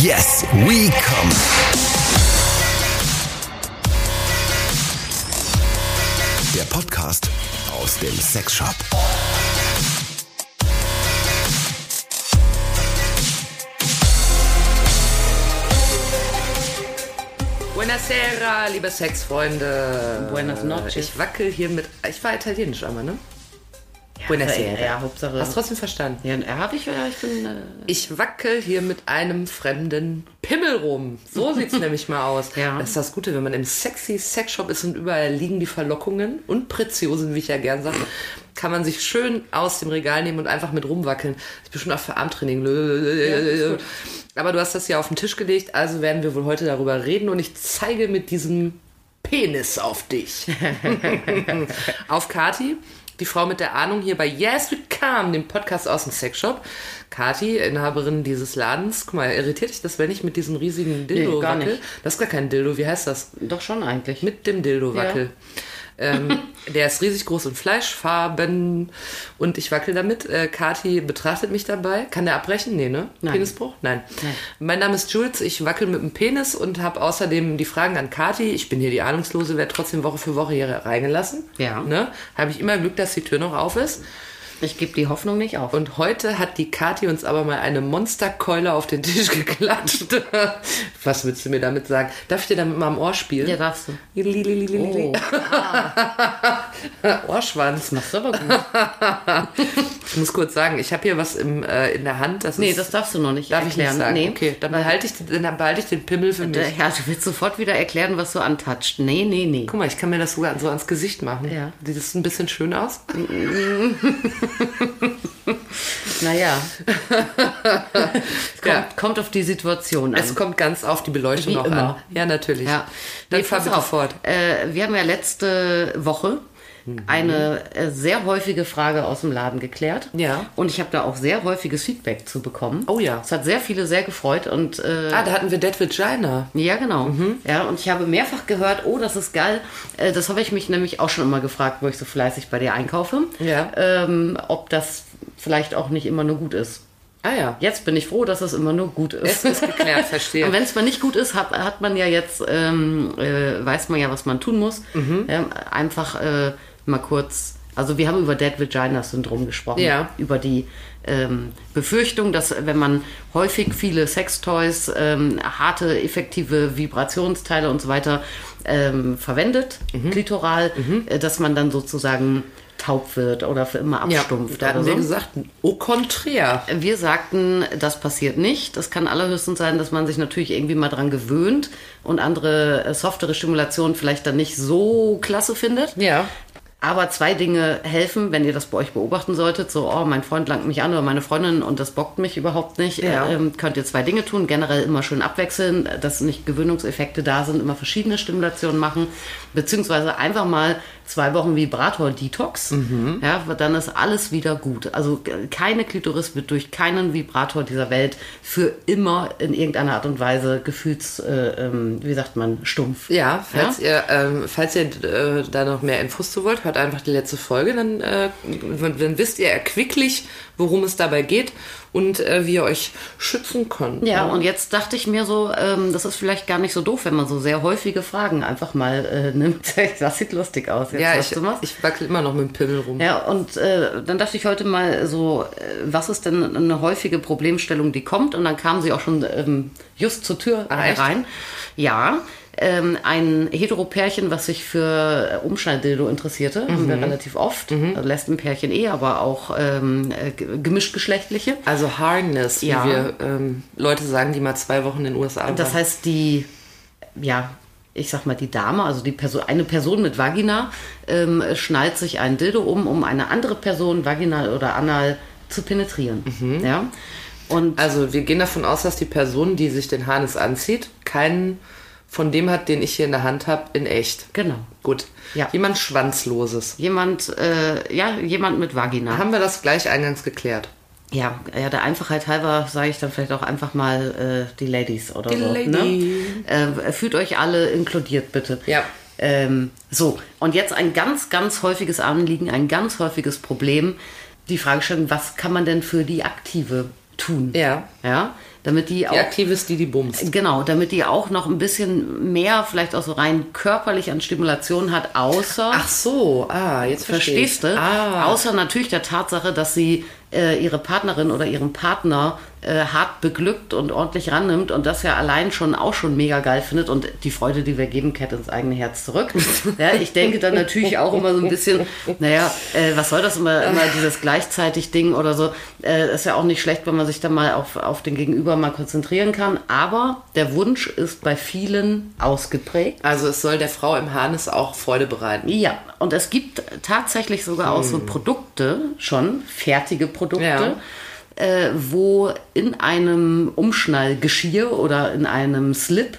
Yes, we come. Der Podcast aus dem Sexshop. Buonasera, liebe Sexfreunde. Buenas noches. Ich wackel hier mit. Ich war italienisch aber, ne? Ja, ja, Hauptsache. Hast du trotzdem verstanden? Ja, habe ich oder ich bin. Äh, Ich wackel hier mit einem fremden Pimmel rum. So sieht's nämlich mal aus. Ja. Das ist das Gute, wenn man im sexy Sexshop ist und überall liegen die Verlockungen und Preziosen, wie ich ja gern sage, kann man sich schön aus dem Regal nehmen und einfach mit rumwackeln. Ich bin schon auch für Armtraining. ist gut. Aber du hast das ja auf den Tisch gelegt, also werden wir wohl heute darüber reden und ich zeige mit diesem Penis auf dich. auf Kati, die Frau mit der Ahnung hier bei Yes We Come, dem Podcast aus dem Sexshop. Kati, Inhaberin dieses Ladens. Guck mal, irritiert dich das, wenn ich mit diesem riesigen Dildo Nee, wackel? Das ist gar kein Dildo, wie heißt das? doch schon eigentlich. Mit dem Dildo wackel. Ähm, der ist riesig groß und Fleischfarben und ich wackel damit. Äh, Kati betrachtet mich dabei. Kann der abbrechen? Nee, ne? Nein. Penisbruch? Nein. Nein. Mein Name ist Jules, ich wackel mit dem Penis und habe außerdem die Fragen an Kati. Ich bin hier die Ahnungslose, werde trotzdem Woche für Woche hier reingelassen. Ja. Ne? Habe ich immer Glück, dass die Tür noch auf ist. Ich gebe die Hoffnung nicht auf. Und heute hat die Kati uns aber mal eine Monsterkeule auf den Tisch geklatscht. Was willst du mir damit sagen? Darf ich dir damit mal am Ohr spielen? ja, darfst du. Oh, Ohrschwanz. machst du aber gut. Ich muss kurz sagen, ich habe hier was im, äh, in der Hand. Das Nee, ist, das darfst du noch nicht darf ich erklären. nicht sagen. Nee. Okay, dann behalte, ich, den- dann behalte ich den Pimmel für mich. Äh, Ja, du willst sofort wieder erklären, was du antatscht. Nee, nee, nee. Guck mal, ich kann mir das sogar so ans Gesicht machen. Ja. Sieht das ein bisschen schön aus? Naja. es kommt, Ja. kommt auf die Situation an. Es kommt ganz auf die Beleuchtung Wie auch immer. an. Ja, natürlich. ja. Dann Nee, fahr bitte auf. fort. Äh, wir haben ja letzte Woche. Eine äh, sehr häufige Frage aus dem Laden geklärt. Ja. Und ich habe da auch sehr häufiges Feedback zu bekommen. Oh ja. Es hat sehr viele sehr gefreut und äh, Ah, da hatten wir Dead Vagina. Ja, genau. Mhm. Ja, und ich habe mehrfach gehört, oh, das ist geil. Äh, das habe ich mich nämlich auch schon immer gefragt, wo ich so fleißig bei dir einkaufe. Ja. Ähm, ob das vielleicht auch nicht immer nur gut ist. Ah ja. Jetzt bin ich froh, dass es immer nur gut Es ist. ist geklärt, verstehe. Und wenn es mal nicht gut ist, hat, hat man ja jetzt, ähm, äh, weiß man ja, was man tun muss. Mhm. Ähm, einfach äh, mal kurz, also wir haben über Dead Vagina Syndrom gesprochen. Ja. Über die ähm, Befürchtung, dass wenn man häufig viele Sextoys, ähm, harte, effektive Vibrationsteile und so weiter ähm, verwendet, Mhm. klitoral, äh, dass man dann sozusagen taub wird oder für immer Ja, abstumpft. da hatten oder wir so. gesagt, au contraire. Wir sagten, das passiert nicht. Das kann allerhöchstens sein, dass man sich natürlich irgendwie mal dran gewöhnt und andere äh, softere Stimulationen vielleicht dann nicht so klasse findet. Ja. Aber zwei Dinge helfen, wenn ihr das bei euch beobachten solltet. So, oh, mein Freund langt mich an oder meine Freundin und das bockt mich überhaupt nicht. Ja. Ähm, könnt ihr zwei Dinge tun. Generell immer schön abwechseln, dass nicht Gewöhnungseffekte da sind, immer verschiedene Stimulationen machen. Beziehungsweise einfach mal zwei Wochen Vibrator-Detox. Ja, dann ist alles wieder gut. Also äh, keine Klitoris wird durch keinen Vibrator dieser Welt für immer in irgendeiner Art und Weise gefühls, äh, ähm, wie sagt man, stumpf. Ja, falls ihr, ähm, falls ihr äh, da noch mehr Infos zu wollt, hört einfach die letzte Folge, dann, äh, dann, wisst ihr erquicklich, worum es dabei geht und äh, wie ihr euch schützen könnt. Ja, ne? und jetzt dachte ich mir so, ähm, das ist vielleicht gar nicht so doof, wenn man so sehr häufige Fragen einfach mal äh, nimmt. Das sieht lustig aus. Jetzt, ja ich, ich wackel immer noch mit dem Pimmel rum. Ja, und äh, dann dachte ich heute mal so, äh, was ist denn eine häufige Problemstellung, die kommt? Und dann kam sie auch schon ähm, just zur Tür Ah, echt? herein. Ja, ähm, ein Heteropärchen, was sich für äh, Umschneidildo interessierte, haben Mhm. wir relativ oft. Also Lesbenpärchen eh, aber auch ähm, äh, ge- gemischtgeschlechtliche. Also Harness, Ja. wie wir ähm, Leute sagen, die mal zwei Wochen in den USA waren. Das heißt, die, ja, ich sag mal, die Dame, also die Person, eine Person mit Vagina, ähm, schnallt sich ein Dildo um, um eine andere Person, vaginal oder anal, zu penetrieren. Ja. Und Also wir gehen davon aus, dass die Person, die sich den Harness anzieht, keinen von dem hat, den ich hier in der Hand habe, in echt. genau. Gut. Ja. Jemand Schwanzloses. Jemand, äh, ja, jemand mit Vagina. Haben wir das gleich eingangs geklärt? Ja, ja, der Einfachheit halber sage ich dann vielleicht auch einfach mal äh, die Ladies oder Die so. Lady. Ne? Äh, fühlt euch alle inkludiert, bitte. Ja. Ähm, so, und jetzt ein ganz, ganz häufiges Anliegen, ein ganz häufiges Problem. Die Fragestellung, was kann man denn für die Aktive tun? Ja. Ja. Damit die auch Die aktive ist die, die bumst. Genau, damit die auch noch ein bisschen mehr, vielleicht auch so rein körperlich an Stimulation hat, außer. Ach so, ah, jetzt Verstehst du? Ah, Außer natürlich der Tatsache, dass sie ihre Partnerin oder ihren Partner äh, hart beglückt und ordentlich rannimmt und das ja allein schon auch schon mega geil findet und die Freude, die wir geben, kehrt ins eigene Herz zurück. ja, ich denke dann natürlich auch immer so ein bisschen, naja, äh, was soll das immer, immer dieses gleichzeitig Ding oder so. Äh, ist ja auch nicht schlecht, wenn man sich dann mal auf, auf den Gegenüber mal konzentrieren kann. Aber der Wunsch ist bei vielen ausgeprägt. also es soll der Frau im Harnis auch Freude bereiten. Ja, und es gibt tatsächlich sogar auch so Produkte schon, fertige Produkte, Ja. äh, wo in einem Umschnallgeschirr oder in einem Slip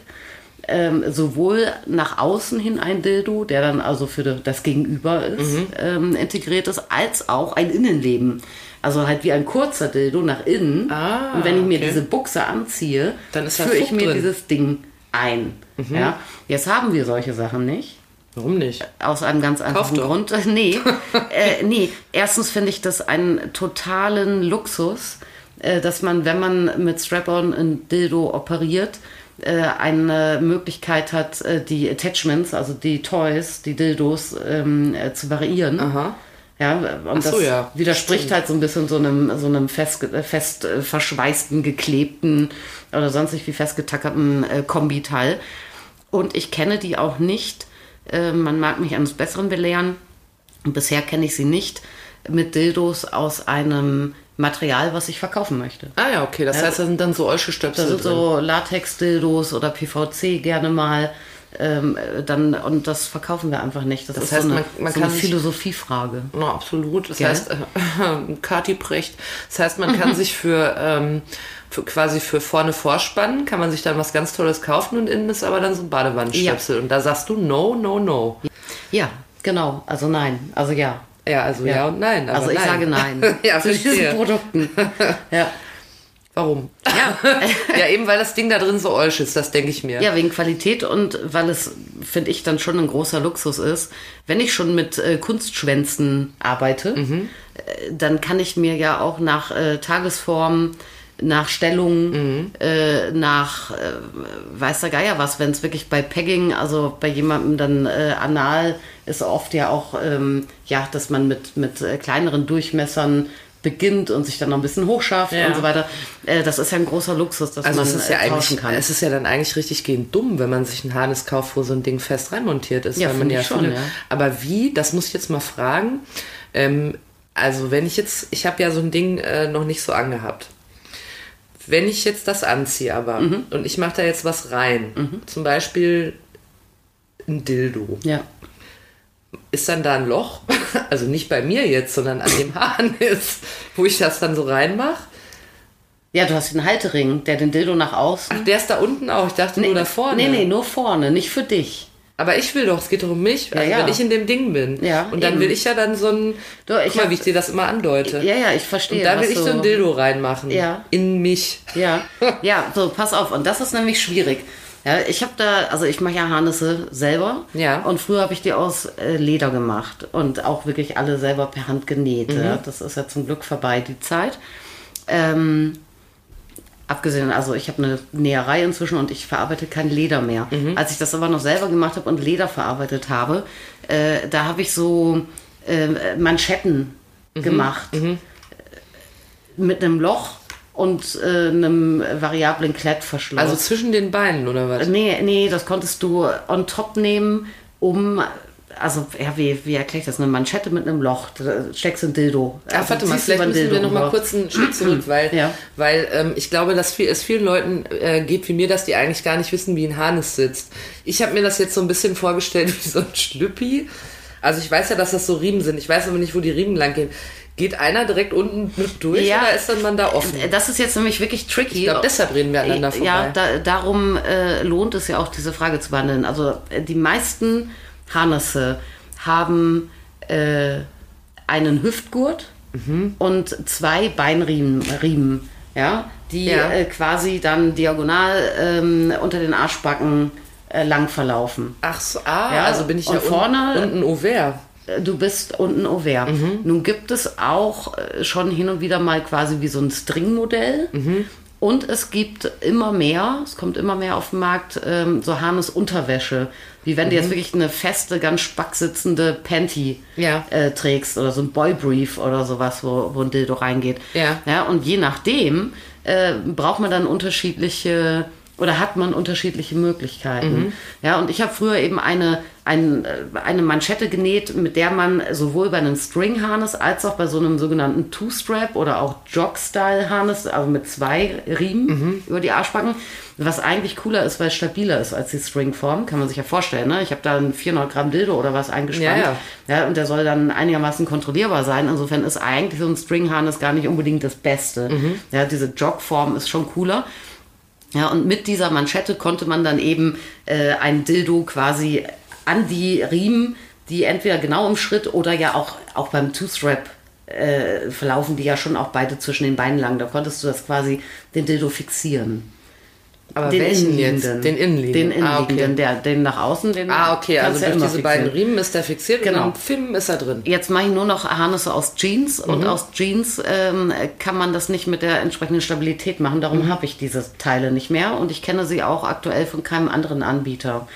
ähm, sowohl nach außen hin ein Dildo, der dann also für das Gegenüber ist, ähm, integriert ist, als auch ein Innenleben. Also halt wie ein kurzer Dildo nach innen. Ah, und wenn ich mir okay. diese Buchse anziehe, Dann führe ich mir drin. dieses Ding ein. Ja? Jetzt haben wir solche Sachen nicht. Warum nicht? Aus einem ganz einfachen. Grund. Nee, äh, nee. Erstens finde ich das einen totalen Luxus, äh, dass man, wenn man mit Strap-on ein Dildo operiert, äh, eine Möglichkeit hat, äh, die Attachments, also die Toys, die Dildos ähm, äh, zu variieren. Aha. Ja, und so, das ja. widerspricht halt so ein bisschen so einem, so einem fest, äh, fest äh, verschweißten, geklebten oder sonst nicht wie festgetackerten äh, Kombiteil. Und ich kenne die auch nicht. Äh, man mag mich eines Besseren belehren. Bisher kenne ich sie nicht mit Dildos aus einem Material, was ich verkaufen möchte. Ah ja, okay. Das heißt, da sind dann so Olschestöpsel Da sind drin. so Latex-Dildos oder PVC gerne mal. Ähm, äh, dann, und das verkaufen wir einfach nicht. Das, Das ist heißt, so eine, man- man so kann eine Philosophiefrage. Na, absolut. Das Gell? heißt, äh, Kati Precht. Das heißt, man kann sich für, ähm, für quasi für vorne vorspannen, kann man sich dann was ganz Tolles kaufen und innen ist aber dann so ein Badewannenstöpsel. Und da sagst du no, no, no. Ja, genau. Also nein. Also ja. Ja, also ja, und nein. Also ich nein. sage nein. ja, zu diesen. Produkten. ja. Warum? Ja. ja, eben weil das Ding da drin so olsch ist, das denke ich mir. ja, wegen Qualität und weil es, finde ich, dann schon ein großer Luxus ist. Wenn ich schon mit äh, Kunstschwänzen arbeite, Mhm. äh, dann kann ich mir ja auch nach äh, Tagesform, nach Stellung, Mhm. äh, nach äh, weiß der Geier was, wenn es wirklich bei Pegging, also bei jemandem dann äh, anal ist oft ja auch, ähm, ja, dass man mit, mit äh, kleineren Durchmessern beginnt und sich dann noch ein bisschen hochschafft Ja. und so weiter. Äh, das ist ja ein großer Luxus, dass Also man es ist ja äh, tauschen eigentlich, kann. es ist ja dann eigentlich richtig gehend dumm, wenn man sich ein Harnis kauft, wo so ein Ding fest reinmontiert ist. Ja, weil man ja ich schon, viele- ja. Aber wie? Das muss ich jetzt mal fragen. Ähm, also wenn ich jetzt, ich habe ja so ein Ding äh, noch nicht so angehabt. Wenn ich jetzt das anziehe, aber Mhm. und ich mache da jetzt was rein, zum Beispiel ein Dildo, ja. Ist dann da ein Loch? Also nicht bei mir jetzt, sondern an dem Harnis, wo ich das dann so reinmache. Ja, du hast den Haltering, der den Dildo nach außen. Der ist da unten auch. Ich dachte nur da vorne. Nee, nee, nur vorne, nicht für dich. Aber ich will doch, es geht doch um mich, also ja. wenn ich in dem Ding bin. Ja, und dann eben. will ich ja dann so ein, Du, ich guck mal, hab- wie ich dir das immer andeute. Ja, ja, ich verstehe. und da will ich so ein Dildo reinmachen. Ja. In mich. Ja, ja, so, pass auf. Und das ist nämlich schwierig. Ja, ich habe da, also ich mache ja Harnisse selber. Ja. Und früher habe ich die aus äh, Leder gemacht und auch wirklich alle selber per Hand genäht. Mhm. Ja. Das ist ja zum Glück vorbei, die Zeit. Ähm, abgesehen, also ich habe eine Näherei inzwischen und ich verarbeite kein Leder mehr. Mhm. Als ich das aber noch selber gemacht habe und Leder verarbeitet habe, äh, da habe ich so äh, Manschetten Mhm. gemacht mit einem Loch und äh, einem variablen Klettverschluss. Also zwischen den Beinen, oder was? nee, nee, das konntest du on top nehmen, um also ja, wie, wie erkläre ich das? Eine Manschette mit einem Loch, da steckst du ein Dildo. Ach, Also warte mal, vielleicht müssen wir Dildo noch mal kurz einen Schritt zurück, weil, Ja. weil ähm, ich glaube, dass viel, es vielen Leuten äh, geht wie mir, dass die eigentlich gar nicht wissen, wie ein Harnis sitzt. Ich habe mir das jetzt so ein bisschen vorgestellt wie so ein Schlüppi. Also ich weiß ja, dass das so Riemen sind. Ich weiß aber nicht, wo die Riemen lang gehen. Geht einer direkt unten durch Ja. oder ist dann man da offen? Das ist jetzt nämlich wirklich tricky. Ich glaube, deshalb reden wir aneinander vorbei. Ja, da, darum äh, lohnt es ja auch, diese Frage zu behandeln. Also äh, die meisten Harnisse haben äh, einen Hüftgurt Mhm. und zwei Beinriemen, Riemen, ja, die Ja. Äh, quasi dann diagonal ähm, unter den Arschbacken äh, lang verlaufen. Ach so, ah, Ja, also bin ich und ja vorne- unten Auvert. Äh, Du bist unten Auvert. Mhm. Nun gibt es auch äh, schon hin und wieder mal quasi wie so ein Stringmodell. Mhm. Und es gibt immer mehr, es kommt immer mehr auf den Markt, ähm, so Harnesunterwäsche. Wie wenn du jetzt wirklich eine feste, ganz spack sitzende Panty Ja. äh, trägst oder so ein Boybrief oder sowas, wo, wo ein Dildo reingeht. Ja. ja und je nachdem äh, braucht man dann unterschiedliche oder hat man unterschiedliche Möglichkeiten. Ja, und ich habe früher eben eine, ein, äh, eine Manschette genäht, mit der man sowohl bei einem String-Harness als auch bei so einem sogenannten Two-Strap oder auch Jog-Style-Harness, also mit zwei Riemen über die Arschbacken, was eigentlich cooler ist, weil es stabiler ist als die String-Form, kann man sich ja vorstellen. Ne? Ich habe da ein 400 Gramm Dildo oder was eingespannt. Ja, ja. Ja, und der soll dann einigermaßen kontrollierbar sein. Insofern ist eigentlich so ein String-Harness gar nicht unbedingt das Beste. Ja, diese Jog-Form ist schon cooler. Ja, und mit dieser Manschette konnte man dann eben äh, ein Dildo quasi an die Riemen, die entweder genau im Schritt oder ja auch, auch beim Two-Strap äh, verlaufen, die ja schon auch beide zwischen den Beinen lang. Da konntest du das quasi den Dildo fixieren. Aber den welchen jetzt? innenliegenden. Den innenliegenden. Den Ah, okay. innenliegenden, der, den nach außen, den Ah, okay, also ja durch diese beiden fixieren. Riemen ist er fixiert Genau. und im Film ist er drin. Jetzt mache ich nur noch Harnisse aus Jeans Mhm. und aus Jeans ähm, kann man das nicht mit der entsprechenden Stabilität machen. Darum Mhm. habe ich diese Teile nicht mehr und ich kenne sie auch aktuell von keinem anderen Anbieter.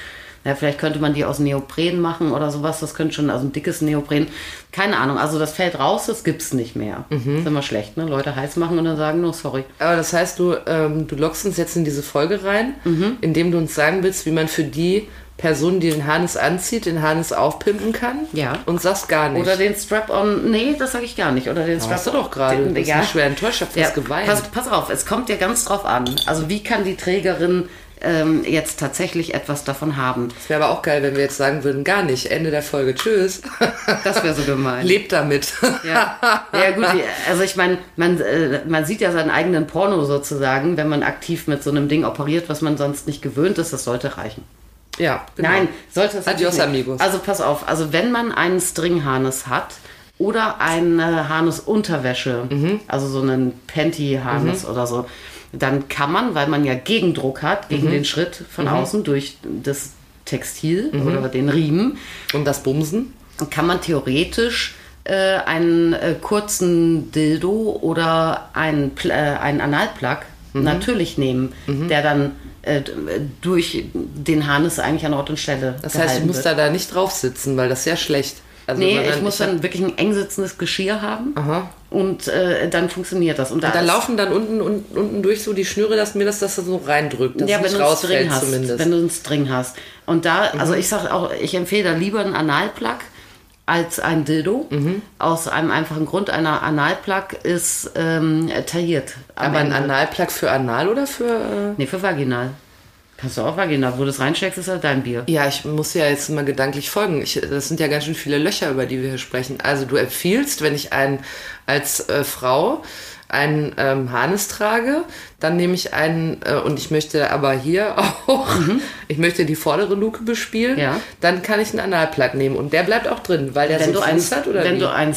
Ja, vielleicht könnte man die aus Neopren machen oder sowas. Das könnte schon, also ein dickes Neopren. Keine Ahnung. Also das fällt raus, das gibt's nicht mehr. Mhm. ist immer schlecht, ne? Leute heiß machen und dann sagen, no, sorry. Aber das heißt, du, ähm, du lockst uns jetzt in diese Folge rein, Mhm. indem du uns sagen willst, wie man für die Person, die den Harness anzieht, den Harness aufpimpen kann. Ja. Und sagst gar nicht. Oder den Strap-on, nee, das sage ich gar nicht. Oder den Hast du Strap-on. doch gerade. Den- Du bist ja. nicht schwer enttäuscht, ich hab fast geweint. Pass, pass auf, es kommt ja ganz drauf an. Also wie kann die Trägerin ähm, jetzt tatsächlich etwas davon haben? Das wäre aber auch geil, wenn wir jetzt sagen würden, gar nicht. Ende der Folge. Tschüss. Das wäre so gemein. Lebt damit. Ja, ja gut, also ich meine, man, äh, man sieht ja seinen eigenen Porno sozusagen, wenn man aktiv mit so einem Ding operiert, was man sonst nicht gewöhnt ist, das sollte reichen. Ja, genau. Nein, sollte es Adios, amigos. Also pass auf, also wenn man einen Stringharness hat oder eine Harnessunterwäsche, Mhm. also so einen Panty-Harness oder so, dann kann man, weil man ja Gegendruck hat Mhm. gegen den Schritt von außen durch das Textil oder den Riemen, Und das Bumsen? kann man theoretisch äh, einen äh, kurzen Dildo oder einen, äh, einen Analplug Mhm. natürlich nehmen, der dann äh, durch den Harness eigentlich an Ort und Stelle Das heißt, du musst wird. da, da nicht drauf sitzen, weil das ist ja schlecht. Also, Nee, ich muss hab- dann wirklich ein eng sitzendes Geschirr haben Aha. und äh, dann funktioniert das. Und da, Da ist- laufen dann unten, unten, unten durch so die Schnüre, dass mir das, das so reindrückt. Dass ja, wenn nicht du einen String hast, zumindest. wenn du einen String hast. Und da, also Mhm. ich sag auch, ich empfehle da lieber einen Analplug als ein Dildo. Mhm. Aus einem einfachen Grund, einer Analplug ist ähm, tailliert. aber ein. Analplug für Anal oder für... Äh Nee, für vaginal. Kannst du auch vaginal. Wo du das reinsteckst, ist halt dein Bier. ja, ich muss ja jetzt mal gedanklich folgen. Ich, das sind ja ganz schön viele Löcher, über die wir hier sprechen. Also du empfiehlst, wenn ich ein, als äh, Frau einen ähm, Harnis trage, dann nehme ich einen, äh, und ich möchte aber hier auch, ich möchte die vordere Luke bespielen, Mhm. Ja. dann kann ich einen Analplug nehmen und der bleibt auch drin, weil der Wenn, so du, ein, Fuß hat oder wenn wie? Mhm. du einen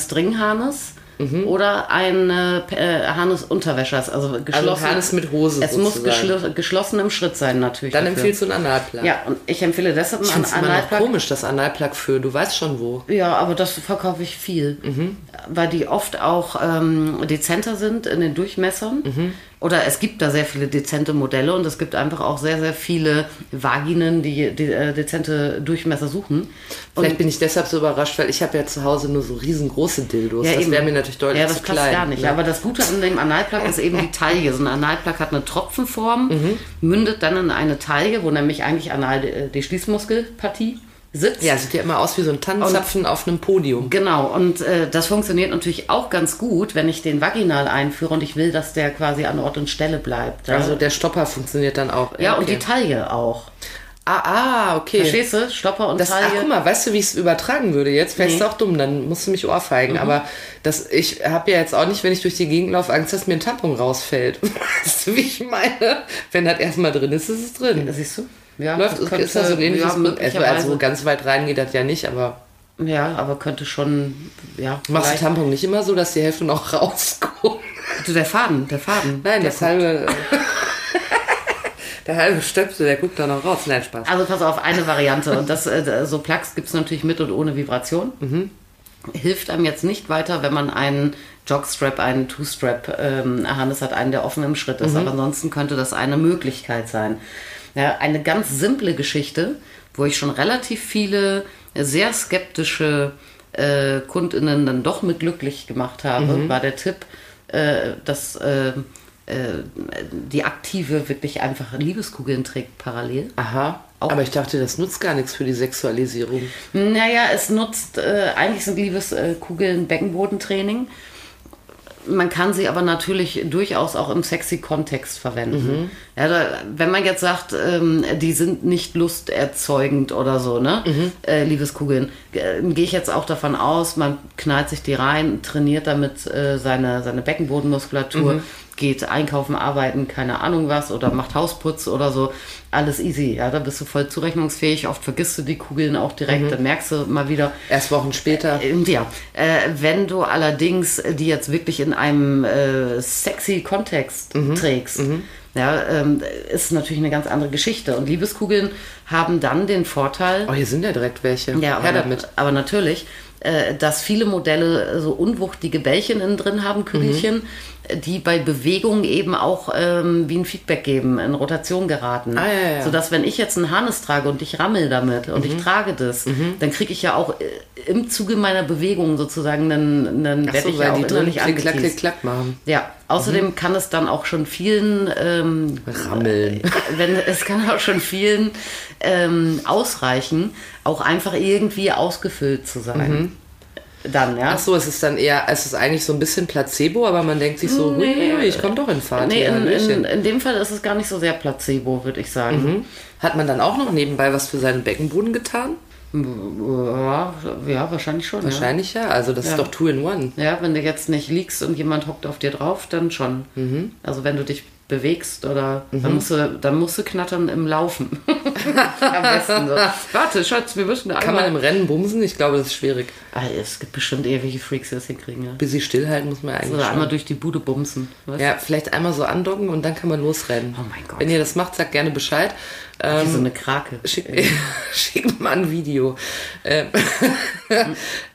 Stringharness oder eine äh, Harness-Unterwäsche hast, also geschlossen. also ein Harnis mit Hose Es muss geschlo geschlossen im Schritt sein, natürlich. Dann dafür. empfiehlst du einen Analplug. Ja, und ich empfehle deshalb Ich einen es immer Analplug. komisch, das Analplug für, du weißt schon wo. Ja, aber das verkaufe ich viel, Mhm. weil die oft auch ähm, dezenter sind in den Durchmessern. Mhm. Oder es gibt da sehr viele dezente Modelle und es gibt einfach auch sehr, sehr viele Vaginen, die, die äh, dezente Durchmesser suchen. Und Vielleicht bin ich deshalb so überrascht, weil ich habe ja zu Hause nur so riesengroße Dildos. das eben. wäre mir natürlich deutlich Ja, das zu passt klein. gar nicht. ne? Aber das Gute an dem Analplug ist eben die Taille. So ein Analplug hat eine Tropfenform, Mhm. mündet dann in eine Taille, wo nämlich eigentlich anal äh, die Schließmuskelpartie sitzt. ja, sieht ja immer aus wie so ein Tannenzapfen auf einem Podium. Genau, und äh, das funktioniert natürlich auch ganz gut, wenn ich den vaginal einführe und ich will, dass der quasi an Ort und Stelle bleibt. Ja, Also der Stopper funktioniert dann auch. ja und okay. die Taille auch. Ah, ah, okay. Verstehst du? Stopper und Das, ach, Taille. guck mal, weißt du, wie ich es übertragen würde jetzt? Ist Nee. es auch dumm, dann musst du mich ohrfeigen. Mhm. Aber das, ich habe ja jetzt auch nicht, wenn ich durch die Gegend laufe, Angst, dass mir ein Tampon rausfällt. Weißt du, wie ich meine? Wenn das erstmal drin ist, ist es drin. Siehst du? Ja, Läuft, ist könnte- das so ein ähnliches ja? Also, also ganz weit rein geht das ja nicht, aber ja, aber könnte schon, ja. machst du Tampon nicht immer so, dass die Hälfte noch rauskommt? Du, der Faden, der Faden. Nein, der das halbe. der halbe Stöpsel, der guckt da noch raus. Nein, Spaß. Also pass auf, eine Variante. Und das, äh, so Plugs gibt es natürlich mit und ohne Vibration. hilft einem jetzt nicht weiter, wenn man einen Jogstrap, einen Two-Strap ähm, Harness hat, einen, der offen im Schritt ist. Aber ansonsten könnte das eine Möglichkeit sein. Ja, eine ganz simple Geschichte, wo ich schon relativ viele sehr skeptische äh, KundInnen dann doch mit glücklich gemacht habe, war der Tipp, äh, dass äh, äh, die aktive wirklich einfach Liebeskugeln trägt parallel. Aha. Auch- Aber ich dachte, das nutzt gar nichts für die Sexualisierung. Naja, es nutzt, äh, eigentlich sind Liebeskugeln Beckenbodentraining. Man kann sie aber natürlich durchaus auch im sexy Kontext verwenden. Ja, da, wenn man jetzt sagt, ähm, die sind nicht lusterzeugend oder so, ne? Äh, Liebeskugeln, äh, gehe ich jetzt auch davon aus, man knallt sich die rein, trainiert damit äh, seine, seine Beckenbodenmuskulatur, geht einkaufen, arbeiten, keine Ahnung was, oder macht Hausputz oder so. Alles easy. Ja, da bist du voll zurechnungsfähig. Oft vergisst du die Kugeln auch direkt, dann merkst du mal wieder, Erst Wochen später. ähm, Ja, äh, wenn du allerdings die jetzt wirklich in einem äh, sexy Kontext trägst, ja, ähm, ist natürlich eine ganz andere Geschichte. Und Liebeskugeln haben dann den Vorteil, Oh, hier sind ja direkt welche. ja, aber, damit. aber natürlich, äh, dass viele Modelle so unwuchtige Bällchen innen drin haben, Kügelchen, Mhm. Die bei Bewegung eben auch ähm, wie ein Feedback geben, in Rotation geraten. Ah, ja, ja. Sodass wenn ich jetzt ein Harnes trage und ich rammel damit und Mhm. ich trage das, dann kriege ich ja auch äh, im Zuge meiner Bewegung sozusagen einen, einen Ach werde so, ich ja auch die drin innerlich klick, klack, angeteased. klick, klack machen. Ja, außerdem Mhm. kann es dann auch schon vielen ähm, Rammeln. wenn es kann auch schon vielen ähm, ausreichen, auch einfach irgendwie ausgefüllt zu sein. Dann, ja. Ach so, es ist dann eher, es ist eigentlich so ein bisschen Placebo, aber man denkt sich so, hui, hui, hui, ich komme doch in Fahrt. Nee, hier, in, in, in dem Fall ist es gar nicht so sehr Placebo, würde ich sagen. Hat man dann auch noch nebenbei was für seinen Beckenboden getan? Ja, ja, wahrscheinlich schon. Wahrscheinlich ja. Also das Ja. ist doch two in one. Ja. ja, wenn du jetzt nicht liegst und jemand hockt auf dir drauf, dann schon. Mhm. Also wenn du dich bewegst oder dann, musst du, dann musst du knattern im Laufen. Am besten so. Warte, Schatz, wir müssen Kann man im Rennen bumsen? Ich glaube, das ist schwierig. Ah, es gibt bestimmt ewige Freaks, die das hinkriegen. Ja. Bis sie stillhalten muss man eigentlich Oder schon. einmal durch die Bude bumsen. Weißt? Ja, vielleicht einmal so andocken und dann kann man losrennen. Oh mein Gott. Wenn ihr das macht, sagt gerne Bescheid. Wie Ähm, so eine Krake. Schick, schick mir mal ein Video. Ähm,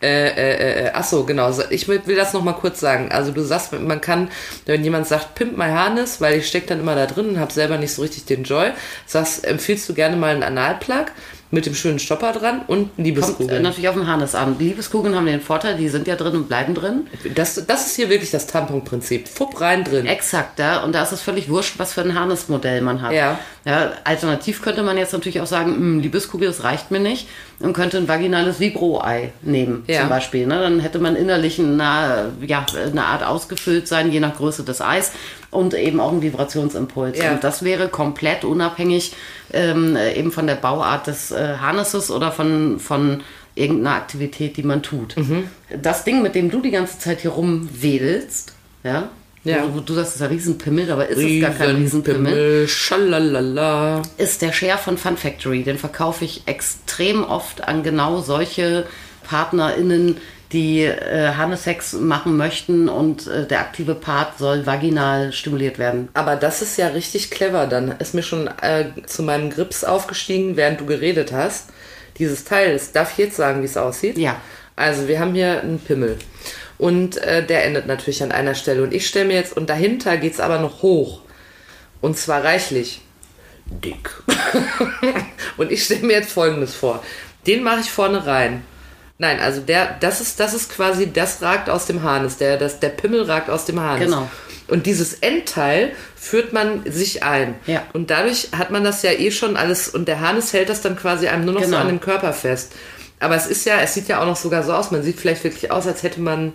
äh, äh, äh, ach so, genau. So, Ich will, will das noch mal kurz sagen. Also du sagst, man kann, wenn jemand sagt, pimp my harness, weil ich stecke dann immer da drin und habe selber nicht so richtig den Joy, sagst, empfiehlst du gerne mal einen Analplug mit dem schönen Stopper dran und Kommt äh, Liebeskugeln. natürlich auf den Harness an. Liebeskugeln haben den Vorteil, die sind ja drin und bleiben drin. Das, das ist hier wirklich das Tamponprinzip. Fupp rein drin. Exakt, ja. Und da ist es völlig wurscht, was für ein Harnessmodell man hat. Ja. Ja. Alternativ könnte man jetzt natürlich auch sagen, "Hm, Liebeskugel, das reicht mir nicht. Und könnte ein vaginales Vibro-Ei nehmen, Ja. zum Beispiel. Ne? Dann hätte man innerlich eine, ja, eine Art ausgefüllt sein, je nach Größe des Eis. Und eben auch einen Vibrationsimpuls. Ja. Und das wäre komplett unabhängig ähm, eben von der Bauart des äh, Harnesses oder von, von irgendeiner Aktivität, die man tut. Mhm. Das Ding, mit dem du die ganze Zeit hier rumwedelst, ja, Ja. Du, du sagst, es ist ein Riesenpimmel, aber ist es gar kein Riesenpimmel. Riesenpimmel, schalalala. Ist der Share von Fun Factory. Den verkaufe ich extrem oft an genau solche PartnerInnen, die äh, Harnessex machen möchten und äh, der aktive Part soll vaginal stimuliert werden. Aber das ist ja richtig clever. Dann ist mir schon äh, zu meinem Grips aufgestiegen, während du geredet hast. Dieses Teil, das darf ich jetzt sagen, wie es aussieht? Ja. Also wir haben hier einen Pimmel. Und äh, der endet natürlich an einer Stelle. Und ich stelle mir jetzt, und dahinter geht es aber noch hoch. Und zwar reichlich. Dick. und ich stelle mir jetzt folgendes vor. Den mache ich vorne rein. Nein, also der, das ist, das ist quasi, das ragt aus dem Harnis. Der, das, der Pimmel ragt aus dem Harnis. Genau. Und dieses Endteil führt man sich ein. Ja. Und dadurch hat man das ja eh schon alles, und der Harnis hält das dann quasi einem nur noch so Genau. an dem Körper fest. Aber es ist ja, es sieht ja auch noch sogar so aus. Man sieht vielleicht wirklich aus, als hätte man.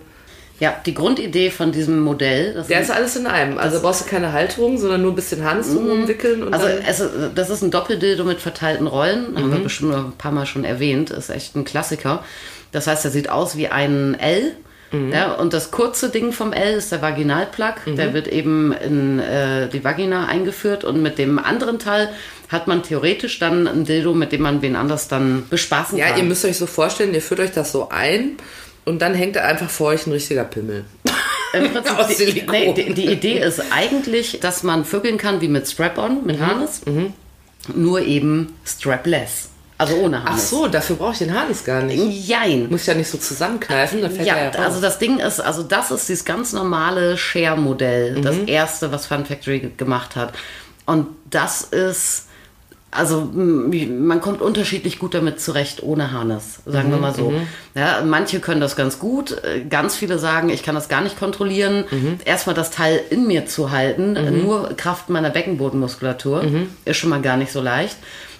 Ja, die Grundidee von diesem Modell, das Der ist alles in einem. Also brauchst du keine Halterung, sondern nur ein bisschen Harnis drum umwickeln Also es, das ist ein Doppeldildo mit verteilten Rollen, haben wir bestimmt ein paar Mal schon erwähnt, ist echt ein Klassiker. Das heißt, er sieht aus wie ein L. Ja, und das kurze Ding vom L ist der Vaginalplug. Der wird eben in äh, die Vagina eingeführt und mit dem anderen Teil hat man theoretisch dann ein Dildo, mit dem man wen anders dann bespaßen Ja, kann. ihr müsst euch so vorstellen, ihr führt euch das so ein und dann hängt da einfach vor euch ein richtiger Pimmel. Im die, nee, die, die Idee ist eigentlich, dass man vögeln kann wie mit Strap-on, Mhm. mit Harness, nur eben strapless. Also ohne Ach Harnis. so, dafür brauche ich den Harnis gar nicht. Jein. Muss ja nicht so zusammenkneifen, dann fällt Ja, ja also das Ding ist, also das ist dieses ganz normale Share-Modell, das erste, was Fun Factory ge- gemacht hat. Und das ist, also man kommt unterschiedlich gut damit zurecht ohne Harness, sagen wir mal so. Ja, manche können das ganz gut, äh, ganz viele sagen, ich kann das gar nicht kontrollieren. Erstmal das Teil in mir zu halten, äh, nur Kraft meiner Beckenbodenmuskulatur, ist schon mal gar nicht so leicht.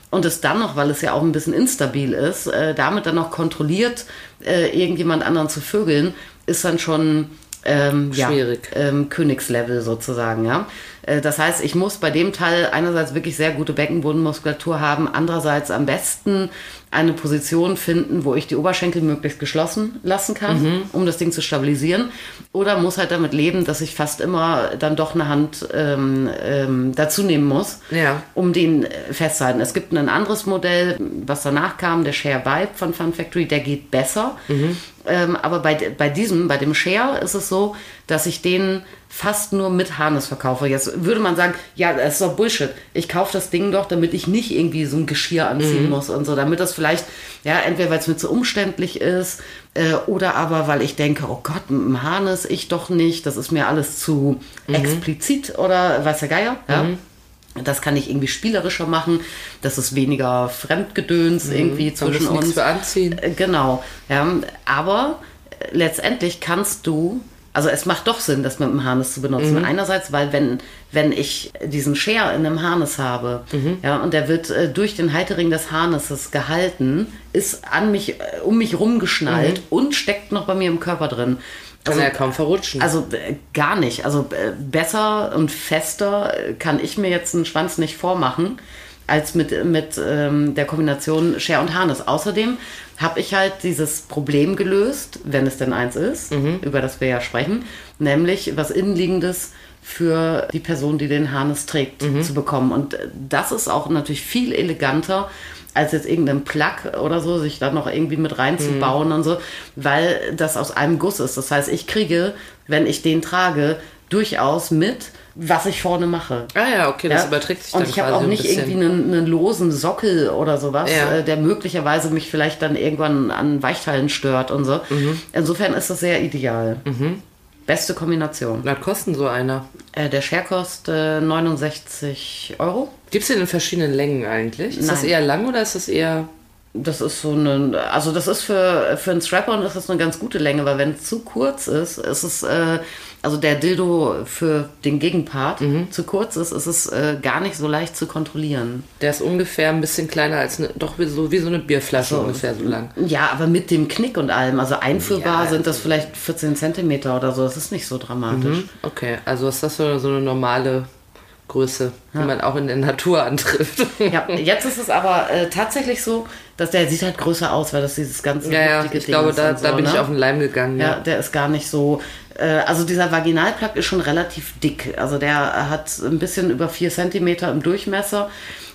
Und es dann noch, weil es ja auch ein bisschen instabil ist, äh, damit dann noch kontrolliert äh, irgendjemand anderen zu vögeln, ist dann schon ähm, Schwierig. Ja, ähm, Königslevel sozusagen, ja. Äh, Das heißt, ich muss bei dem Teil einerseits wirklich sehr gute Beckenbodenmuskulatur haben, andererseits am besten eine Position finden, wo ich die Oberschenkel möglichst geschlossen lassen kann, Mhm. um das Ding zu stabilisieren. Oder muss halt damit leben, dass ich fast immer dann doch eine Hand ähm, ähm, dazu nehmen muss, Ja. um den äh, festzuhalten. Es gibt ein anderes Modell, was danach kam, der Share Vibe von Fun Factory, der geht besser. Ähm, aber bei, bei diesem, bei dem Share ist es so, dass ich den fast nur mit Harness verkaufe. Jetzt würde man sagen, ja, das ist doch Bullshit. Ich kaufe das Ding doch, damit ich nicht irgendwie so ein Geschirr anziehen muss und so, damit das vielleicht, ja, entweder weil es mir zu umständlich ist äh, oder aber weil ich denke, oh Gott, mit dem Harness ich doch nicht, das ist mir alles zu explizit oder weiß der Geier, ja. Das kann ich irgendwie spielerischer machen. Das ist weniger Fremdgedöns irgendwie Da zwischen uns. für anziehen. Äh, Genau. Ja, aber letztendlich kannst du, also es macht doch Sinn, das mit dem Harness zu benutzen. Einerseits, weil wenn, wenn ich diesen Share in einem Harness habe, ja, und der wird äh, durch den Haltering des Harnesses gehalten, ist an mich, äh, um mich rumgeschnallt und steckt noch bei mir im Körper drin. Kann er ja kaum verrutschen. Also äh, gar nicht. Also äh, besser und fester äh, kann ich mir jetzt einen Schwanz nicht vormachen als mit, mit ähm, der Kombination Share und Harness. Außerdem habe ich halt dieses Problem gelöst, wenn es denn eins ist, über das wir ja sprechen, nämlich was Innenliegendes für die Person, die den Harness trägt, zu bekommen. Und das ist auch natürlich viel eleganter, als jetzt irgendein Plug oder so, sich da noch irgendwie mit reinzubauen und so, weil das aus einem Guss ist. Das heißt, ich kriege, wenn ich den trage, durchaus mit, was ich vorne mache. ah ja, okay, das Ja? überträgt sich Und dann ich habe auch nicht irgendwie einen, einen losen Sockel oder sowas, Ja. äh, der möglicherweise mich vielleicht dann irgendwann an Weichteilen stört und so. Mhm. Insofern ist das sehr ideal. Beste Kombination. Was kosten so einer? Äh, der Share kostet äh, 69 Euro. Gibt es den in verschiedenen Längen eigentlich? Ist das Nein. eher lang oder ist das eher. Das ist so eine, also das ist für, für einen Strap-on ist das eine ganz gute Länge, weil wenn es zu kurz ist, ist es, äh, also der Dildo für den Gegenpart Mhm. zu kurz ist, ist es äh, gar nicht so leicht zu kontrollieren. Der ist ungefähr ein bisschen kleiner als eine. Doch wie so, wie so eine Bierflasche ungefähr so lang. Ja, aber mit dem Knick und allem, also einführbar Ja. sind das vielleicht 14 Zentimeter oder so, das ist nicht so dramatisch. Okay, also ist das so, so eine normale Größe, die man auch in der Natur antrifft. Ja, jetzt ist es aber äh, tatsächlich so, dass der sieht halt größer aus, weil das dieses ganze Ja, ja, ich Ding glaube, ist da, da so, bin ich ne? auf den Leim gegangen. Ja, Ja. der ist gar nicht so. Äh, also dieser Vaginalplug ist schon relativ dick. Also der hat ein bisschen über 4 Zentimeter im Durchmesser.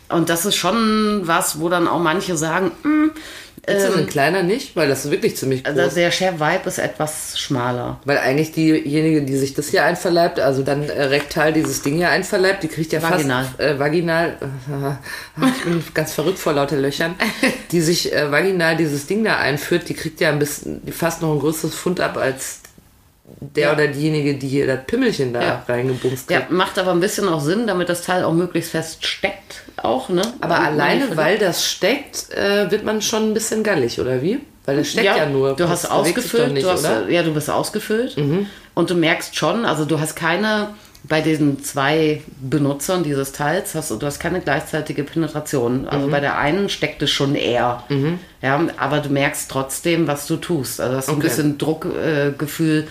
Und das ist schon was, wo dann auch manche sagen, "Mm, Ist das ein kleiner nicht? Weil das ist wirklich ziemlich groß. also der Share Vibe ist etwas schmaler. Weil eigentlich diejenige, die sich das hier einverleibt, also dann äh, rektal dieses Ding hier einverleibt, die kriegt ja Vaginal. fast äh, vaginal. ich bin ganz verrückt vor lauter Löchern. Die sich äh, vaginal dieses Ding da einführt, die kriegt ja ein bisschen, fast noch ein größeres Fund ab als der Ja. oder diejenige, die hier das Pimmelchen da Ja. reingebumst Ja, kriegt. macht aber ein bisschen auch Sinn, damit das Teil auch möglichst fest steckt. Auch, ne? Aber Und alleine, weil das steckt, äh, wird man schon ein bisschen gallig, oder wie? Weil das steckt ja, nur. Du hast ausgefüllt, nicht, du hast, oder? Mhm. ja, du bist ausgefüllt und du merkst schon, also du hast keine, bei diesen zwei Benutzern dieses Teils, hast du, du hast keine gleichzeitige Penetration. Mhm. Also bei der einen steckt es schon eher. Ja, aber du merkst trotzdem, was du tust. Also hast ein Okay. bisschen Druckgefühl. Äh.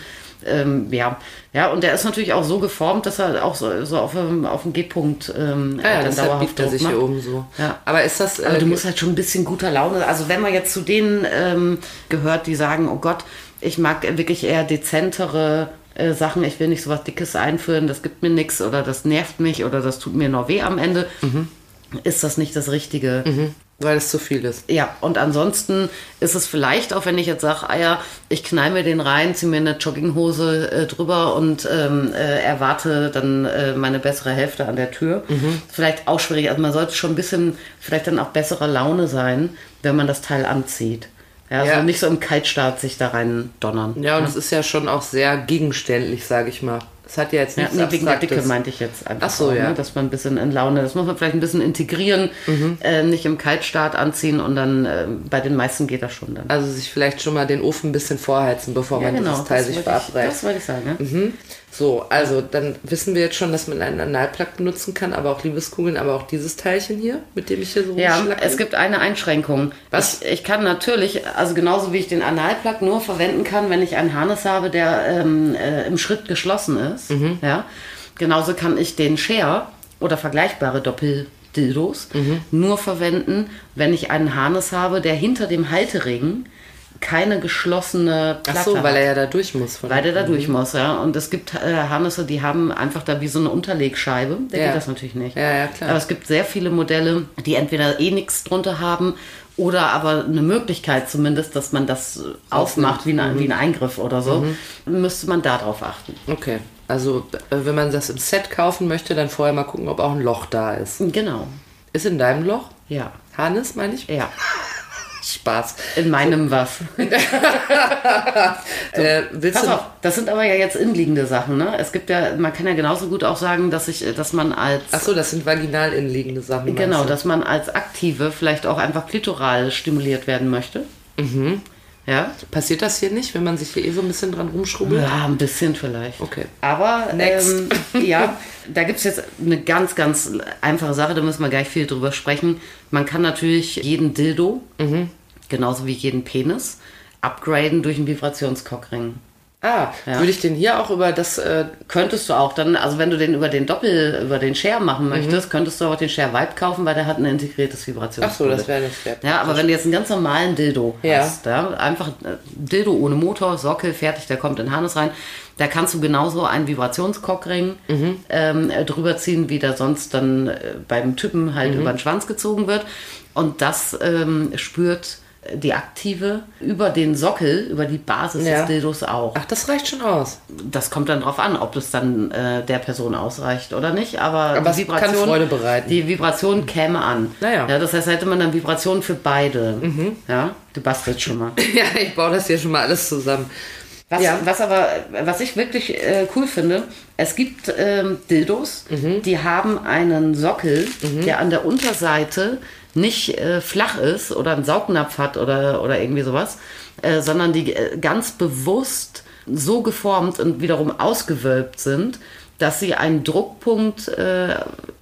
Ähm, ja. ja, und der ist natürlich auch so geformt, dass er auch so, so auf, dem- auf dem G-Punkt ähm, Ah ja, dann deshalb dauerhaft biegt er sich macht. hier oben so. Ja. Aber ist das. Äh, Aber du musst halt schon ein bisschen guter Laune. Also wenn man jetzt zu denen ähm, gehört, die sagen, oh Gott, ich mag wirklich eher dezentere äh, Sachen, ich will nicht so was Dickes einführen, das gibt mir nichts oder das nervt mich oder das tut mir noch weh am Ende, ist das nicht das Richtige. Weil es zu viel ist. Ja, und ansonsten ist es vielleicht auch, wenn ich jetzt sage, ah ja, ich knall mir den rein, ziehe mir eine Jogginghose äh, drüber und ähm, äh, erwarte dann äh, meine bessere Hälfte an der Tür. Vielleicht auch schwierig. Also man sollte schon ein bisschen vielleicht dann auch besserer Laune sein, wenn man das Teil anzieht. Ja, also Ja. nicht so im Kaltstart sich da rein donnern. Ja, und es ist ja schon auch sehr gegenständlich, sage ich mal. Es hat ja jetzt Ja, nichts nee, wegen der Dicke meinte ich jetzt einfach. Ach so, auch, ja. Ne? Dass man ein bisschen in Laune, das muss man vielleicht ein bisschen integrieren, Mhm. äh, nicht im Kaltstart anziehen und dann äh, bei den meisten geht das schon dann. Also sich vielleicht schon mal den Ofen ein bisschen vorheizen, bevor man dieses Teil sich verabreicht. das wollte ich sagen. Ja? So, also dann wissen wir jetzt schon, dass man einen Analplug benutzen kann, aber auch Liebeskugeln, aber auch dieses Teilchen hier, mit dem ich hier so Ja, es gibt eine Einschränkung. Was? Ich, ich kann natürlich, also genauso wie ich den Analplug nur verwenden kann, wenn ich einen Harness habe, der ähm, äh, im Schritt geschlossen ist. Mhm. Ja, genauso kann ich den Share oder vergleichbare Doppeldildos Mhm. nur verwenden, wenn ich einen Harness habe, der hinter dem Haltering keine geschlossene Platte Ach so, weil er ja da durch muss. Von Weil der da durch muss, ja. Und es gibt äh, Harnisse, die haben einfach da wie so eine Unterlegscheibe. Da Ja. geht das natürlich nicht. Ja, ja, klar. Aber es gibt sehr viele Modelle, die entweder eh nichts drunter haben oder aber eine Möglichkeit zumindest, dass man das aufmacht wie, Mhm. ein, wie ein Eingriff oder so. Müsste man da drauf achten. Okay, also äh, wenn man das im Set kaufen möchte, dann vorher mal gucken, ob auch ein Loch da ist. Genau. Ist in deinem Loch? Ja. Hannes, meine ich? Ja. Spaß. In meinem was. Äh, willst Pass du auf, das sind aber ja jetzt innenliegende Sachen, ne? Es gibt ja, man kann ja genauso gut auch sagen, dass ich, dass man als Ach so, das sind vaginal innenliegende Sachen. Genau, dass man als Aktive vielleicht auch einfach klitoral stimuliert werden möchte. Mhm. Ja? Passiert das hier nicht, wenn man sich hier eh so ein bisschen dran rumschrubbelt? Ja, ein bisschen vielleicht. Okay. Aber Next. ähm, ja, da gibt es jetzt eine ganz, ganz einfache Sache, da müssen wir gleich viel drüber sprechen. Man kann natürlich jeden Dildo, Mhm. genauso wie jeden Penis, upgraden durch einen Vibrationskockring. Ah, Ja. würde ich den hier auch über das. Äh, Könntest du auch dann, also wenn du den über den Doppel, über den Share machen möchtest, könntest du auch den Share Vibe kaufen, weil der hat ein integriertes Vibrations. Mhm. ach so, das wäre das wert. Ja, aber wenn du jetzt einen ganz normalen Dildo Ja. hast, ja, einfach äh, Dildo ohne Motor, Sockel, fertig, der kommt in Harness rein, da kannst du genauso einen Vibrationskockring Mhm. ähm, äh, drüber ziehen, wie der sonst dann äh, beim Typen halt Mhm. über den Schwanz gezogen wird. Und das ähm, spürt die Aktive über den Sockel, über die Basis Ja. des Dildos auch. Ach, das reicht schon aus. Das kommt dann drauf an, ob es dann äh, der Person ausreicht oder nicht. Aber, Aber die es kann Freude bereiten. Die Vibration käme an. Naja. Ja, das heißt, hätte man dann Vibration für beide. Ja, du bastelst schon mal. ja, ich baue das hier schon mal alles zusammen. Was, Ja. was aber, was ich wirklich äh, cool finde, es gibt ähm, Dildos, Mhm. die haben einen Sockel, der an der Unterseite nicht äh, flach ist oder einen Saugnapf hat oder, oder irgendwie sowas, äh, sondern die äh, ganz bewusst so geformt und wiederum ausgewölbt sind, dass sie einen Druckpunkt äh,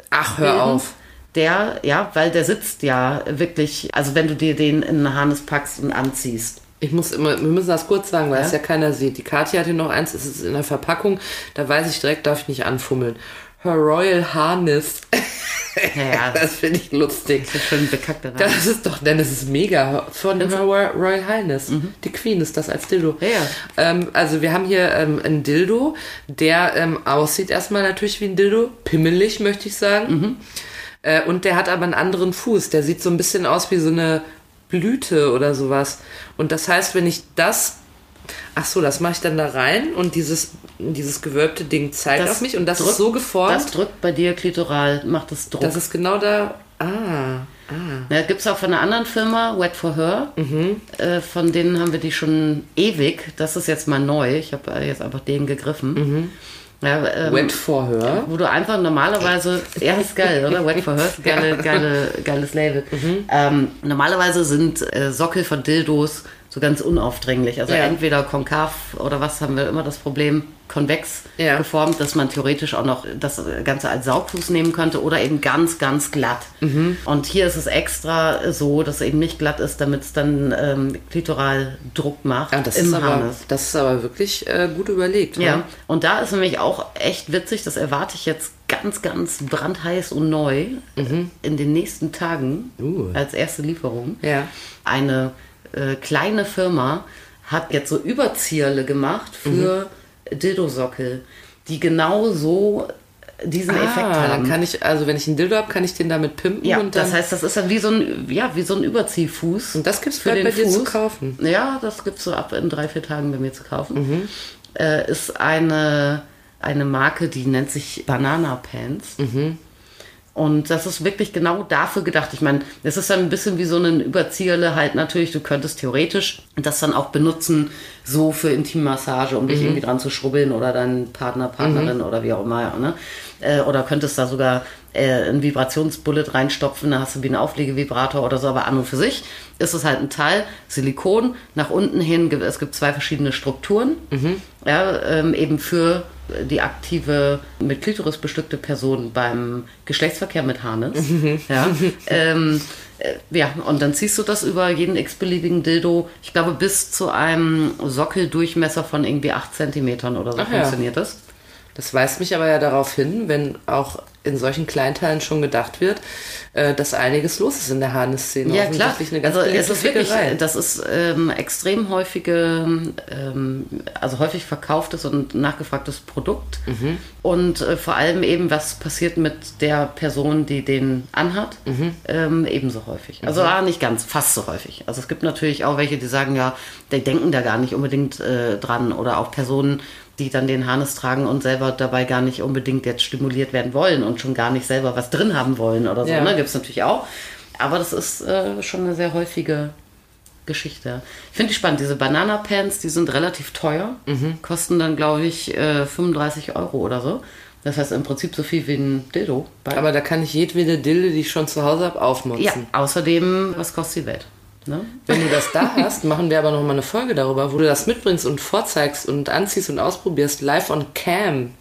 Ach, hör bilden, auf. Der, ja, weil der sitzt ja wirklich, also wenn du dir den in einen Harness packst und anziehst. Ich muss immer, wir müssen das kurz sagen, weil Ja? es ja keiner sieht. Die Kathi hat hier noch eins, es ist in der Verpackung, da weiß ich direkt, darf ich nicht anfummeln. Her Royal Harness. Ja, das Das finde ich lustig. ist schon ein bekackter Name. Das ist doch, denn es ist mega. Von Her Royal Highness. Die Queen ist das als Dildo. Mhm. Ja. Ähm, also wir haben hier ähm, einen Dildo, der ähm, aussieht erstmal natürlich wie ein Dildo. Pimmelig, möchte ich sagen. Mhm. Äh, und der hat aber einen anderen Fuß. Der sieht so ein bisschen aus wie so eine Blüte oder sowas. Und das heißt, wenn ich das. Ach so, das mache ich dann da rein und dieses, dieses gewölbte Ding zeigt Das auf mich und das drückt- ist so geformt. Das drückt bei dir klitoral, macht das Druck. das ist genau da. Ah. ja, Gibt es auch von einer anderen Firma, Wet for Her. Mhm. Äh, von denen haben wir die schon ewig. Das ist jetzt mal neu. Ich habe äh, jetzt einfach den gegriffen. Ja, ähm, Mhm. Wet for her. Wo du einfach normalerweise, ja, ist geil, oder? Wet for Her, ist geile, geile, geiles Label. Mhm. Ähm, normalerweise sind äh, Sockel von Dildos so ganz unaufdringlich. Also Ja. entweder konkav oder was haben wir immer das Problem, konvex Ja. geformt, dass man theoretisch auch noch das Ganze als Saugfuß nehmen könnte oder eben ganz, ganz glatt. Mhm. Und hier ist es extra so, dass es eben nicht glatt ist, damit es dann ähm, klitoral Druck macht Ja, das, im ist aber, das ist aber wirklich äh, gut überlegt. Ja, ne? und da ist nämlich auch echt witzig, das erwarte ich jetzt ganz, ganz brandheiß und neu in den nächsten Tagen Uh. als erste Lieferung. Ja. Eine äh, kleine Firma hat jetzt so Überzierle gemacht für Dildosockel, die genau so diesen Ah, Effekt dann haben. kann ich, also wenn ich einen Dildo habe, kann ich den damit pimpen ja, und dann. das heißt, das ist dann wie so ein, ja, wie so ein Überziehfuß. Und das gibt's bald bei dir zu kaufen? Ja, das gibt's so ab in drei, vier Tagen bei mir zu kaufen. Mhm. Äh, ist eine, eine Marke, die nennt sich Banana Pants. Mhm. Und das ist wirklich genau dafür gedacht. Ich meine, es ist dann ein bisschen wie so ein Überzieherle halt natürlich. Du könntest theoretisch das dann auch benutzen, so für Intimmassage, um dich Mhm. irgendwie dran zu schrubbeln oder deinen Partner, Partnerin oder wie auch immer. Ne? Äh, oder könntest da sogar äh, ein Vibrationsbullet reinstopfen, da hast du wie einen Auflegevibrator oder so, aber an und für sich ist es halt ein Teil, Silikon, nach unten hin, gibt- es gibt zwei verschiedene Strukturen, ja, ähm, eben für die aktive, mit Klitoris bestückte Person beim Geschlechtsverkehr mit Harnis. Ja, ähm, äh, ja, und dann ziehst du das über jeden x-beliebigen Dildo, ich glaube bis zu einem Sockeldurchmesser von irgendwie 8 Zentimetern oder so Ach ja. funktioniert das. Das weist mich aber ja darauf hin, wenn auch in solchen Kleinteilen schon gedacht wird, äh, dass einiges los ist in der Harnisszene. Ja, klar. Eine ganz also es ist wirklich, das ist ähm, extrem häufige, ähm, also häufig verkauftes und nachgefragtes Produkt. Mhm. Und äh, vor allem eben, was passiert mit der Person, die den anhat, Mhm. ähm, ebenso häufig. Also ah, nicht ganz, fast so häufig. Also es gibt natürlich auch welche, die sagen, ja, die denken da gar nicht unbedingt äh, dran. Oder auch Personen, die dann den Harnis tragen und selber dabei gar nicht unbedingt jetzt stimuliert werden wollen und schon gar nicht selber was drin haben wollen oder so. Ja. Ne? Gibt es natürlich auch. Aber das ist äh, schon eine sehr häufige Geschichte. Ich finde die spannend. Diese Banana-Pants, die sind relativ teuer. Mhm. Kosten dann, glaube ich, äh, 35 Euro oder so. Das heißt im Prinzip so viel wie ein Dildo. Aber da kann ich jedwede Dilde, die ich schon zu Hause habe, aufmutzen. ja, außerdem, was kostet die Welt? Ne? Wenn du das da hast, machen wir aber noch mal eine Folge darüber, wo du das mitbringst und vorzeigst und anziehst und ausprobierst, live on cam.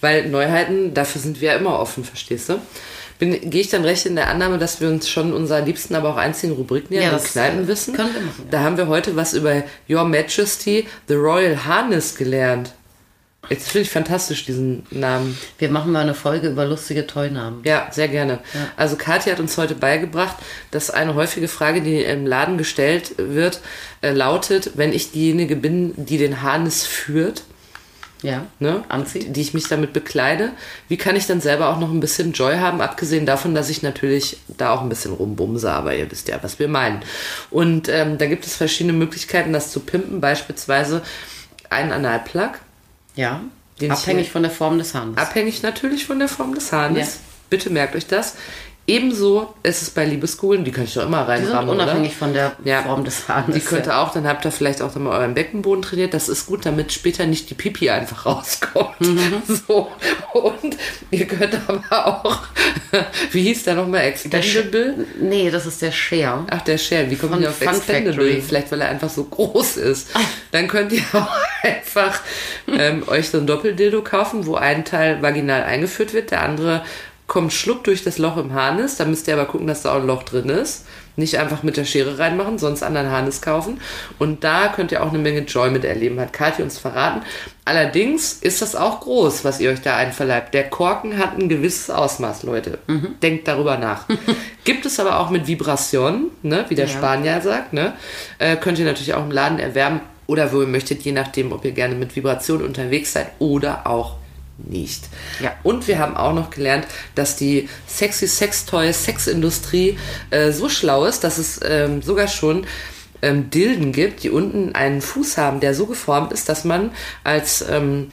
Weil Neuheiten, dafür sind wir ja immer offen, verstehst du? Bin, gehe ich dann recht in der Annahme, dass wir uns schon unserer liebsten, aber auch einzigen Rubrik nähern, Ja, das, Kneipen äh, wissen? können wir machen, ja. Da haben wir heute was über Your Majesty, the Royal Harness gelernt. Jetzt finde ich fantastisch, diesen Namen. Wir machen mal eine Folge über lustige Toynamen. Ja, sehr gerne. Also Katja hat uns heute beigebracht, dass eine häufige Frage, die im Laden gestellt wird, äh, lautet, wenn ich diejenige bin, die den Harnis führt, Ja, ne, anzieht. die ich mich damit bekleide, wie kann ich dann selber auch noch ein bisschen Joy haben, abgesehen davon, dass ich natürlich da auch ein bisschen rumbumse, aber ihr wisst ja, was wir meinen. Und ähm, da gibt es verschiedene Möglichkeiten, das zu pimpen, beispielsweise einen Analplug, Ja, ich abhängig von der Form des Hahns. Abhängig natürlich von der Form des Hahnes. Ja. Bitte merkt euch das. Ebenso ist es bei Liebeskugeln, die kann ich doch immer reinrammen, unabhängig oder? von der Ja. Form des Hahns. Die könnt ihr auch, dann habt ihr vielleicht auch dann mal euren Beckenboden trainiert. Das ist gut, damit später nicht die Pipi einfach rauskommt. Mhm. So. Und ihr könnt aber auch, wie hieß der nochmal, Expendable? Nee, das ist der Share. Ach, der Shell, wie kommt Von ihr auf Fun Expendable? Factory. Vielleicht, weil er einfach so groß ist. Dann könnt ihr auch einfach ähm, euch so ein Doppeldildo kaufen, wo ein Teil vaginal eingeführt wird, der andere kommt schluck durch das Loch im Harnis. Da müsst ihr aber gucken, dass da auch ein Loch drin ist. Nicht einfach mit der Schere reinmachen, sonst anderen Harnis kaufen. Und da könnt ihr auch eine Menge Joy miterleben, hat Kathi uns verraten. Allerdings ist das auch groß, was ihr euch da einverleibt. Der Korken hat ein gewisses Ausmaß, Leute. Denkt darüber nach. Gibt es aber auch mit Vibration, ne, wie der Ja. Spanier sagt, ne? Äh, könnt ihr natürlich auch im Laden erwerben oder wo ihr möchtet, je nachdem, ob ihr gerne mit Vibration unterwegs seid oder auch nicht. Ja. Und wir haben auch noch gelernt, dass die sexy Sextoy Sexindustrie äh, so schlau ist, dass es ähm, sogar schon ähm, Dilden gibt, die unten einen Fuß haben, der so geformt ist, dass man als ähm,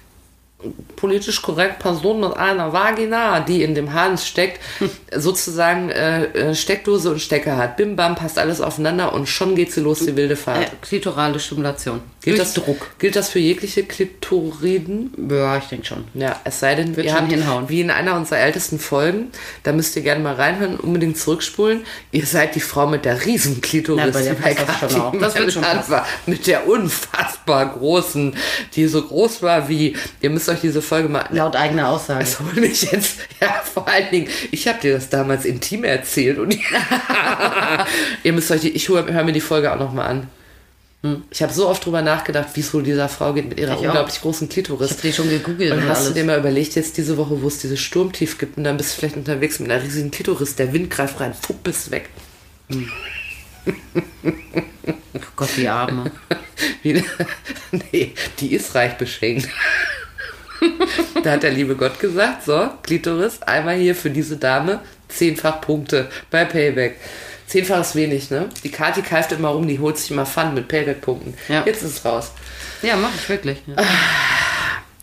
politisch korrekt Person mit einer Vagina, die in dem Harnis steckt, sozusagen äh, äh, Steckdose und Stecker hat. Bim bam, passt alles aufeinander und schon geht sie los, die wilde Fahrt. Äh, klitorale Stimulation. Gilt Durch das, Druck. gilt das für jegliche Klitoriden? Ja, ich denke schon. Ja, es sei denn, Wird ihr habt, hinhauen. wie in einer unserer ältesten Folgen, da müsst ihr gerne mal reinhören, unbedingt zurückspulen. Ihr seid die Frau mit der riesen Klitoris, Na, bei der passt das schon auch. Das wird schon Mellan passen. war. Mit der unfassbar großen, die so groß war wie, ihr müsst euch diese Folge mal... Laut eigener Aussage. Das holt mich jetzt, ja, vor allen Dingen, ich habe dir das damals intim erzählt und ihr müsst euch die, ich höre hör mir die Folge auch nochmal an. Ich habe so oft drüber nachgedacht, wie es wohl dieser Frau geht mit ihrer Ich auch. unglaublich großen Klitoris. Ich hab die schon gegoogelt Und und hast du alles. dir mal überlegt, jetzt diese Woche, wo es dieses Sturmtief gibt und dann bist du vielleicht unterwegs mit einer riesigen Klitoris, der Wind greift rein, fupp, bist weg. Oh Gott, die Arme. Nee, die ist reich beschenkt. da hat der liebe Gott gesagt, so, Klitoris, einmal hier für diese Dame, zehnfach Punkte bei Payback. Zehnfach ist wenig, ne? Die Kati keift immer rum, die holt sich immer Fun mit Payback-Punkten. Ja. Jetzt ist es raus. Ja, mache ich wirklich. Ja.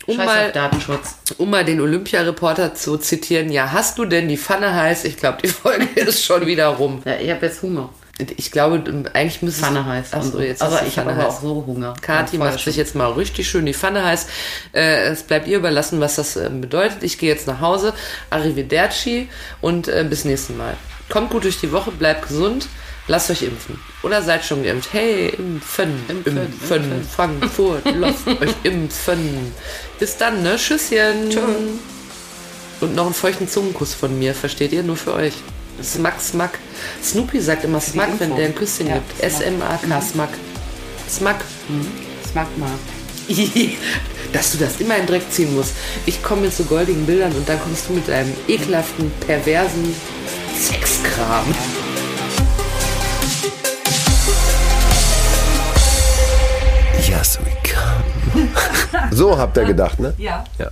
Um Scheiß mal, auf Datenschutz. um mal den Olympia-Reporter zu zitieren, ja, hast du denn die Pfanne heiß? Ich glaube, die Folge ist schon wieder rum. Ja, ich habe jetzt Hunger. Ich glaube, eigentlich müsste es- Pfanne heiß. Ach so, jetzt aber ich habe aber auch so Hunger. Kathi macht sich jetzt mal richtig schön die Pfanne heiß. Äh, es bleibt ihr überlassen, was das äh, bedeutet. Ich gehe jetzt nach Hause. Arrivederci und äh, bis nächsten Mal. Kommt gut durch die Woche, bleibt gesund. Lasst euch impfen. Oder seid schon geimpft. Hey, impfen, impfen, Impfen, Frankfurt, lasst euch impfen. Bis dann, ne? Tschüsschen. Und noch einen feuchten Zungenkuss von mir, versteht ihr? Nur für euch. Smack, Smack. Snoopy sagt immer Smack, wenn der ein Küsschen Ja, gibt. Smack. S-M-A-K, Smack. Smack. Das mag mal. Dass du das immer in den Dreck ziehen musst. Ich komme mit so goldigen Bildern und dann kommst du mit deinem ekelhaften, perversen Sexkram. Yes, we come. So habt ihr gedacht, ne? Ja. Ja.